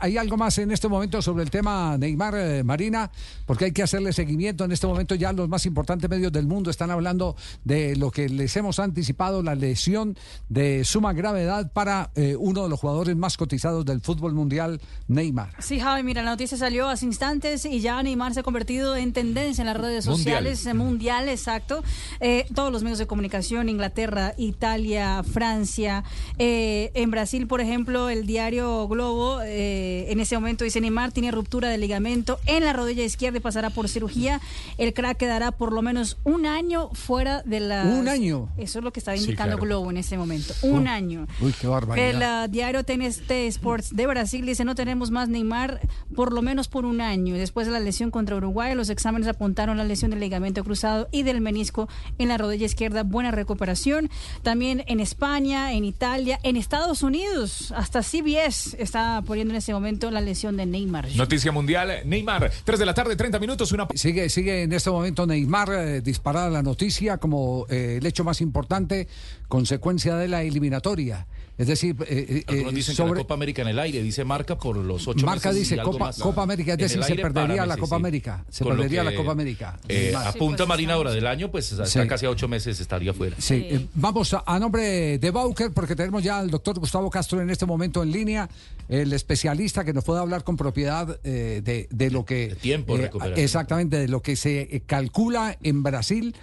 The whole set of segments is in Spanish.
Hay algo más en este momento sobre el tema Neymar eh, Marina, porque hay que hacerle seguimiento. En este momento ya los más importantes medios del mundo están hablando de lo que les hemos anticipado, la lesión de suma gravedad para eh, uno de los jugadores más cotizados del fútbol mundial, Neymar. Sí, Javi, mira, la noticia salió hace instantes y ya Neymar se ha convertido en tendencia en las redes sociales, mundial, mundial exacto. Eh, todos los medios de comunicación, Inglaterra, Italia, Francia, en Brasil, por ejemplo, el diario Globo. Eh, en ese momento dice Neymar tiene ruptura de ligamento en la rodilla izquierda y pasará por cirugía. El crack quedará por lo menos un año fuera de la. Un año. Eso es lo que estaba indicando Globo en ese momento. Un año. Uy, qué barbaridad. El uh, diario TNT Sports de Brasil dice no tenemos más Neymar por lo menos por un año. Después de la lesión contra Uruguay, los exámenes apuntaron la lesión del ligamento cruzado y del menisco en la rodilla izquierda. Buena recuperación. También en España, en Italia, en Estados Unidos, hasta CBS está poniendo en ese momento la lesión de Neymar. Noticia mundial, Neymar, 3 de la tarde, 30 minutos, una... Sigue, sigue en este momento Neymar eh, disparada la noticia como eh, el hecho más importante, consecuencia de la eliminatoria. Es decir, eh, eh dicen sobre... que la Copa América en el aire, dice marca por los ocho Marca dice Copa, Copa, América, es decir, se perdería la Copa América. Se perdería la Copa América. Eh, apunta pues, Marina ahora del año, pues hasta casi a ocho meses estaría fuera. Sí, eh, vamos a, nombre de Bauker, porque tenemos ya al doctor Gustavo Castro en este momento en línea, el especialista que nos puede hablar con propiedad de, de, lo que. De tiempo, Exactamente, de lo que se calcula en Brasil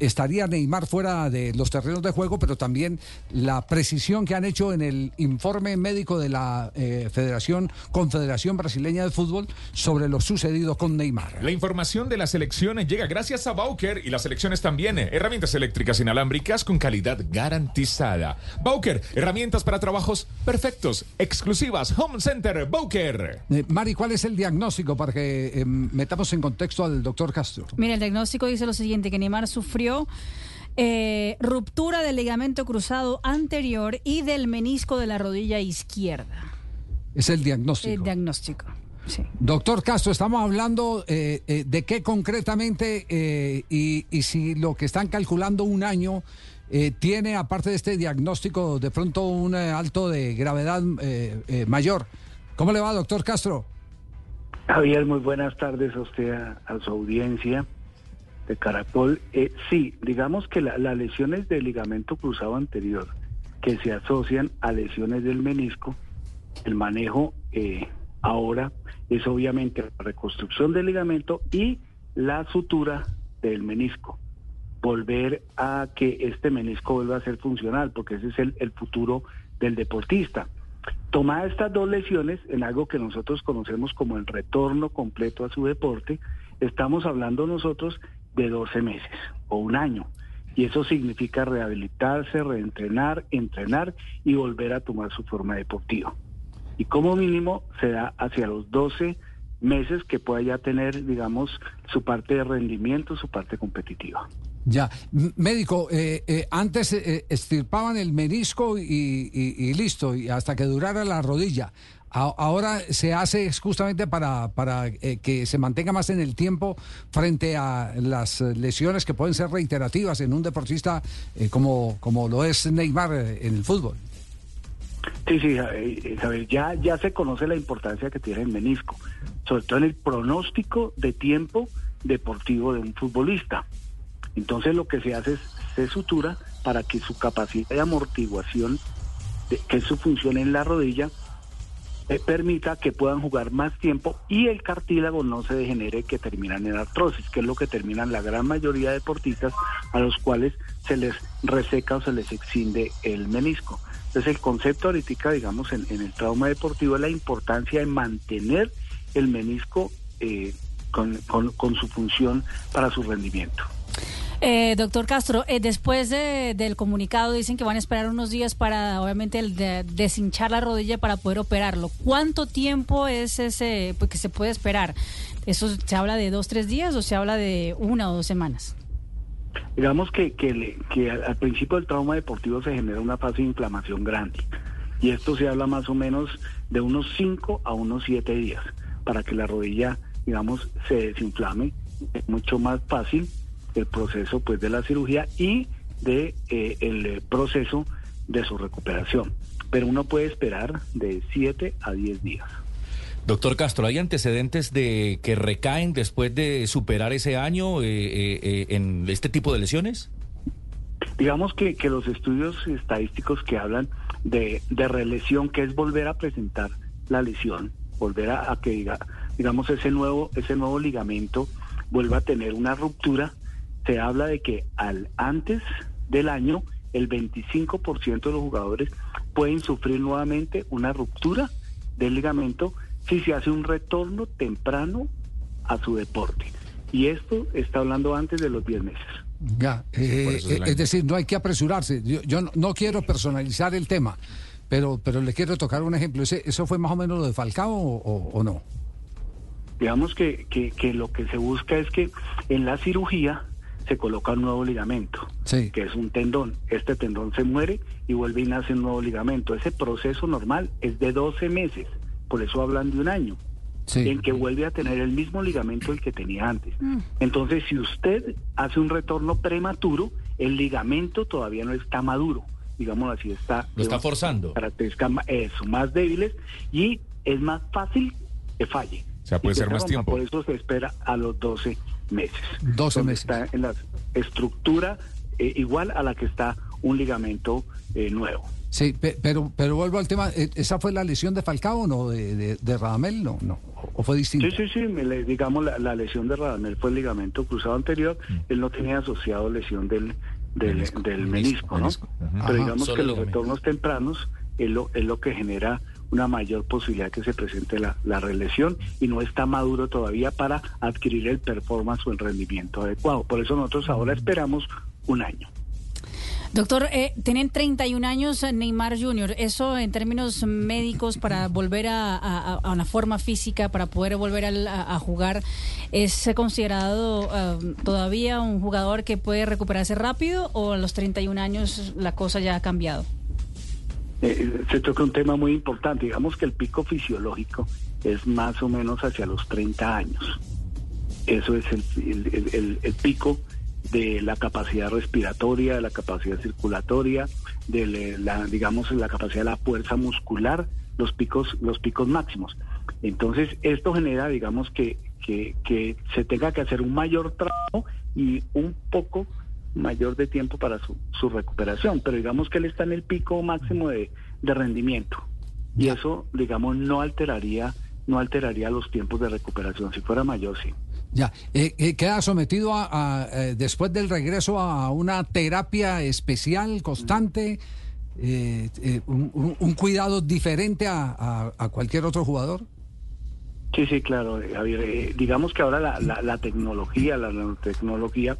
estaría Neymar fuera de los terrenos de juego, pero también la precisión que han hecho en el informe médico de la eh, Federación Confederación Brasileña de Fútbol sobre lo sucedido con Neymar. La información de las elecciones llega gracias a Bauker y las elecciones también. Eh, herramientas eléctricas inalámbricas con calidad garantizada. Bauker, herramientas para trabajos perfectos, exclusivas. Home Center Bauker. Eh, Mari, ¿cuál es el diagnóstico para que metamos en contexto al doctor Castro? Mira, el diagnóstico dice lo siguiente, que Neymar sufrió eh, ruptura del ligamento cruzado anterior y del menisco de la rodilla izquierda. Es el diagnóstico. El diagnóstico. Sí. Doctor Castro, estamos hablando eh, eh, de qué concretamente y, y, si lo que están calculando un año tiene, aparte de este diagnóstico, de pronto un alto de gravedad mayor. ¿Cómo le va, doctor Castro? Javier, muy buenas tardes a usted, a su audiencia de Caracol, eh, sí, digamos que las lesiones del ligamento cruzado anterior que se asocian a lesiones del menisco, el manejo eh, ahora es obviamente la reconstrucción del ligamento y la sutura del menisco. Volver a que este menisco vuelva a ser funcional, porque ese es el, el futuro del deportista. Tomar estas dos lesiones en algo que nosotros conocemos como el retorno completo a su deporte, estamos hablando nosotros de 12 meses o un año. Y eso significa rehabilitarse, reentrenar, entrenar y volver a tomar su forma deportiva. Y como mínimo se da hacia los 12 meses que pueda ya tener, digamos, su parte de rendimiento, su parte competitiva. Ya, médico, eh, eh, antes eh, estirpaban el menisco y, y, listo, y hasta que durara la rodilla. Ahora se hace justamente para, para que se mantenga más en el tiempo frente a las lesiones que pueden ser reiterativas en un deportista como, como lo es Neymar en el fútbol. Sí, sí, ya, ya se conoce la importancia que tiene el menisco, sobre todo en el pronóstico de tiempo deportivo de un futbolista. Entonces lo que se hace es se sutura para que su capacidad de amortiguación, que es su función en la rodilla, eh, permita que puedan jugar más tiempo y el cartílago no se degenere que terminan en artrosis, que es lo que terminan la gran mayoría de deportistas a los cuales se les reseca o se les exinde el menisco. Entonces el concepto ahorita, digamos, en, el trauma deportivo es la importancia de mantener el menisco eh, con, con su función para su rendimiento. Eh, doctor Castro, eh, después del comunicado dicen que van a esperar unos días para, obviamente, el deshinchar la rodilla para poder operarlo. ¿Cuánto tiempo es ese pues, que se puede esperar? ¿Eso se habla de dos, tres días o se habla de una o dos semanas? Digamos que, al principio del trauma deportivo se genera una fase de inflamación grande. Y esto se habla más o menos de unos cinco a unos siete días para que la rodilla, digamos, se desinflame. Es mucho más fácil el proceso pues de la cirugía y de eh, el proceso de su recuperación. Pero uno puede esperar de 7 a 10 días. Doctor Castro, ¿hay antecedentes de que recaen después de superar ese año en este tipo de lesiones? Digamos que, que los estudios estadísticos que hablan de, de relesión, que es volver a presentar la lesión, volver a, que diga, digamos ese nuevo, ese nuevo ligamento vuelva a tener una ruptura, se habla de que al antes del año el 25% de los jugadores pueden sufrir nuevamente una ruptura del ligamento si se hace un retorno temprano a su deporte. Y esto está hablando antes de los 10 meses. Ya, eh, eh, es decir, no hay que apresurarse. Yo, no, quiero personalizar el tema, pero, pero le quiero tocar un ejemplo. ¿Eso fue más o menos lo de Falcao o, no? Digamos que, que, lo que se busca es que en la cirugía se coloca un nuevo ligamento, que es un tendón. Este tendón se muere y vuelve y nace un nuevo ligamento. Ese proceso normal es de 12 meses, por eso hablan de un año en que vuelve a tener el mismo ligamento el que tenía antes. Mm. Entonces, si usted hace un retorno prematuro, el ligamento todavía no está maduro, digamos así, está... Lo está forzando. Características eso, más débiles y es más fácil que falle. O sea, puede ser más tiempo. Por eso se espera a los 12 meses. 12 meses. Está en la estructura eh, igual a la que está un ligamento eh, nuevo. Sí, pero pero vuelvo al tema, eh, ¿esa fue la lesión de Falcao o no? ¿De, de, Radamel? No, no, ¿o fue distinto? Sí, sí, sí, digamos la, lesión de Radamel fue el ligamento cruzado anterior, mm. él no tenía asociado lesión del, del, menisco, ¿no? Pero digamos que los retornos tempranos es lo, es lo que genera una mayor posibilidad que se presente la, la relesión y no está maduro todavía para adquirir el performance o el rendimiento adecuado. Por eso nosotros ahora esperamos un año. Doctor, eh, tienen 31 años eh, Neymar Jr. ¿Eso en términos médicos para volver a, una forma física, para poder volver a, jugar, es considerado eh, todavía un jugador que puede recuperarse rápido o a los 31 años la cosa ya ha cambiado? Se toca un tema muy importante. Digamos que el pico fisiológico es más o menos hacia los 30 años. Eso es el, el pico de la capacidad respiratoria, de la capacidad circulatoria, de la, digamos, la capacidad de la fuerza muscular, los picos, los picos máximos. Entonces, esto genera, digamos, que, que, que se tenga que hacer un mayor trabajo y un poco mayor de tiempo para su, su recuperación, pero digamos que él está en el pico máximo de, de rendimiento y eso, digamos, no alteraría, no alteraría los tiempos de recuperación. Si fuera mayor, sí. Ya, eh, eh, queda sometido a, eh, después del regreso a una terapia especial, constante, un, cuidado diferente a, cualquier otro jugador. Sí, sí, claro, Javier. digamos que ahora la, la, tecnología, la nanotecnología,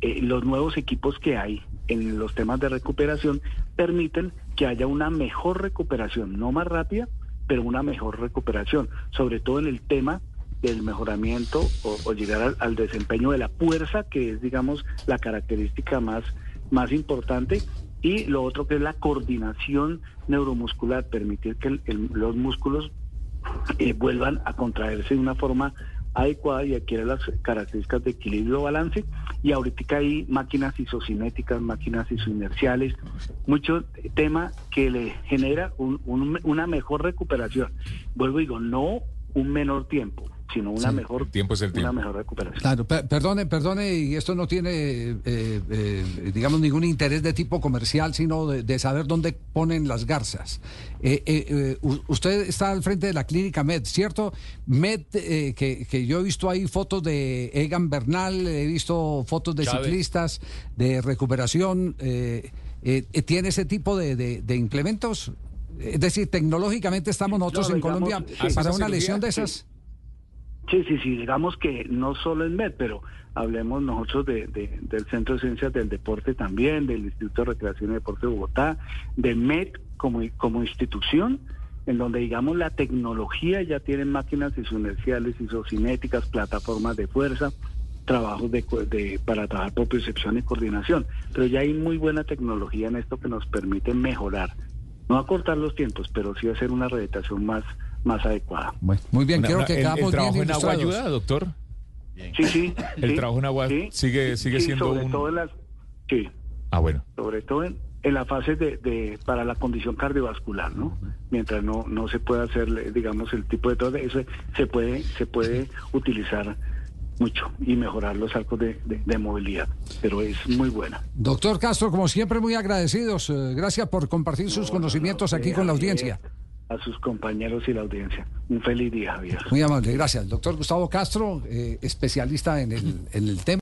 los nuevos equipos que hay en los temas de recuperación permiten que haya una mejor recuperación, no más rápida, pero una mejor recuperación, sobre todo en el tema del mejoramiento o, llegar al, desempeño de la fuerza, que es, digamos, la característica más, más importante. Y lo otro que es la coordinación neuromuscular, permitir que los músculos eh, vuelvan a contraerse de una forma adecuada y adquieren las características de equilibrio balance. Y ahorita hay máquinas isocinéticas, máquinas isoinerciales, mucho tema que le genera una mejor recuperación. Vuelvo y digo, no un menor tiempo sino una mejor tiempo es el una mejor recuperación. Claro, perdone, perdone, y esto no tiene, eh, eh, digamos, ningún interés de tipo comercial, sino de, saber dónde ponen las garzas. Eh, usted está al frente de la clínica Med, ¿cierto? Med, que, que, yo he visto ahí fotos de Egan Bernal, he visto fotos de ciclistas, de recuperación. ¿Tiene ese tipo de, de, implementos? Es decir, tecnológicamente estamos nosotros en Colombia para una lesión de esas. Sí, sí, sí, digamos que no solo en MED, pero hablemos nosotros de, del Centro de Ciencias del Deporte también, del Instituto de Recreación y Deporte de Bogotá, de MED como, como institución, en donde digamos la tecnología ya tiene máquinas isoinerciales, isocinéticas, plataformas de fuerza, trabajos de, de, para trabajar por percepción y coordinación, pero ya hay muy buena tecnología en esto que nos permite mejorar, no acortar los tiempos, pero sí hacer una rehabilitación más más adecuada. muy bien, creo que el, el trabajo en agua ayuda, doctor. Sí, sí. El trabajo en agua sigue sigue siendo sobre un... todo las, sí. Ah, bueno. Sobre todo en, en la fase de, de, para la condición cardiovascular, ¿no? Mientras no no se pueda hacer, digamos, el tipo de todo eso se puede se puede utilizar mucho y mejorar los arcos de, de, movilidad, pero es muy buena. Doctor Castro, como siempre, muy agradecidos. Eh, gracias por compartir sus conocimientos aquí con la audiencia. A sus compañeros y la audiencia. Un feliz día, Javier. Muy amable, gracias. Doctor Gustavo Castro, eh, especialista en el, en el tema.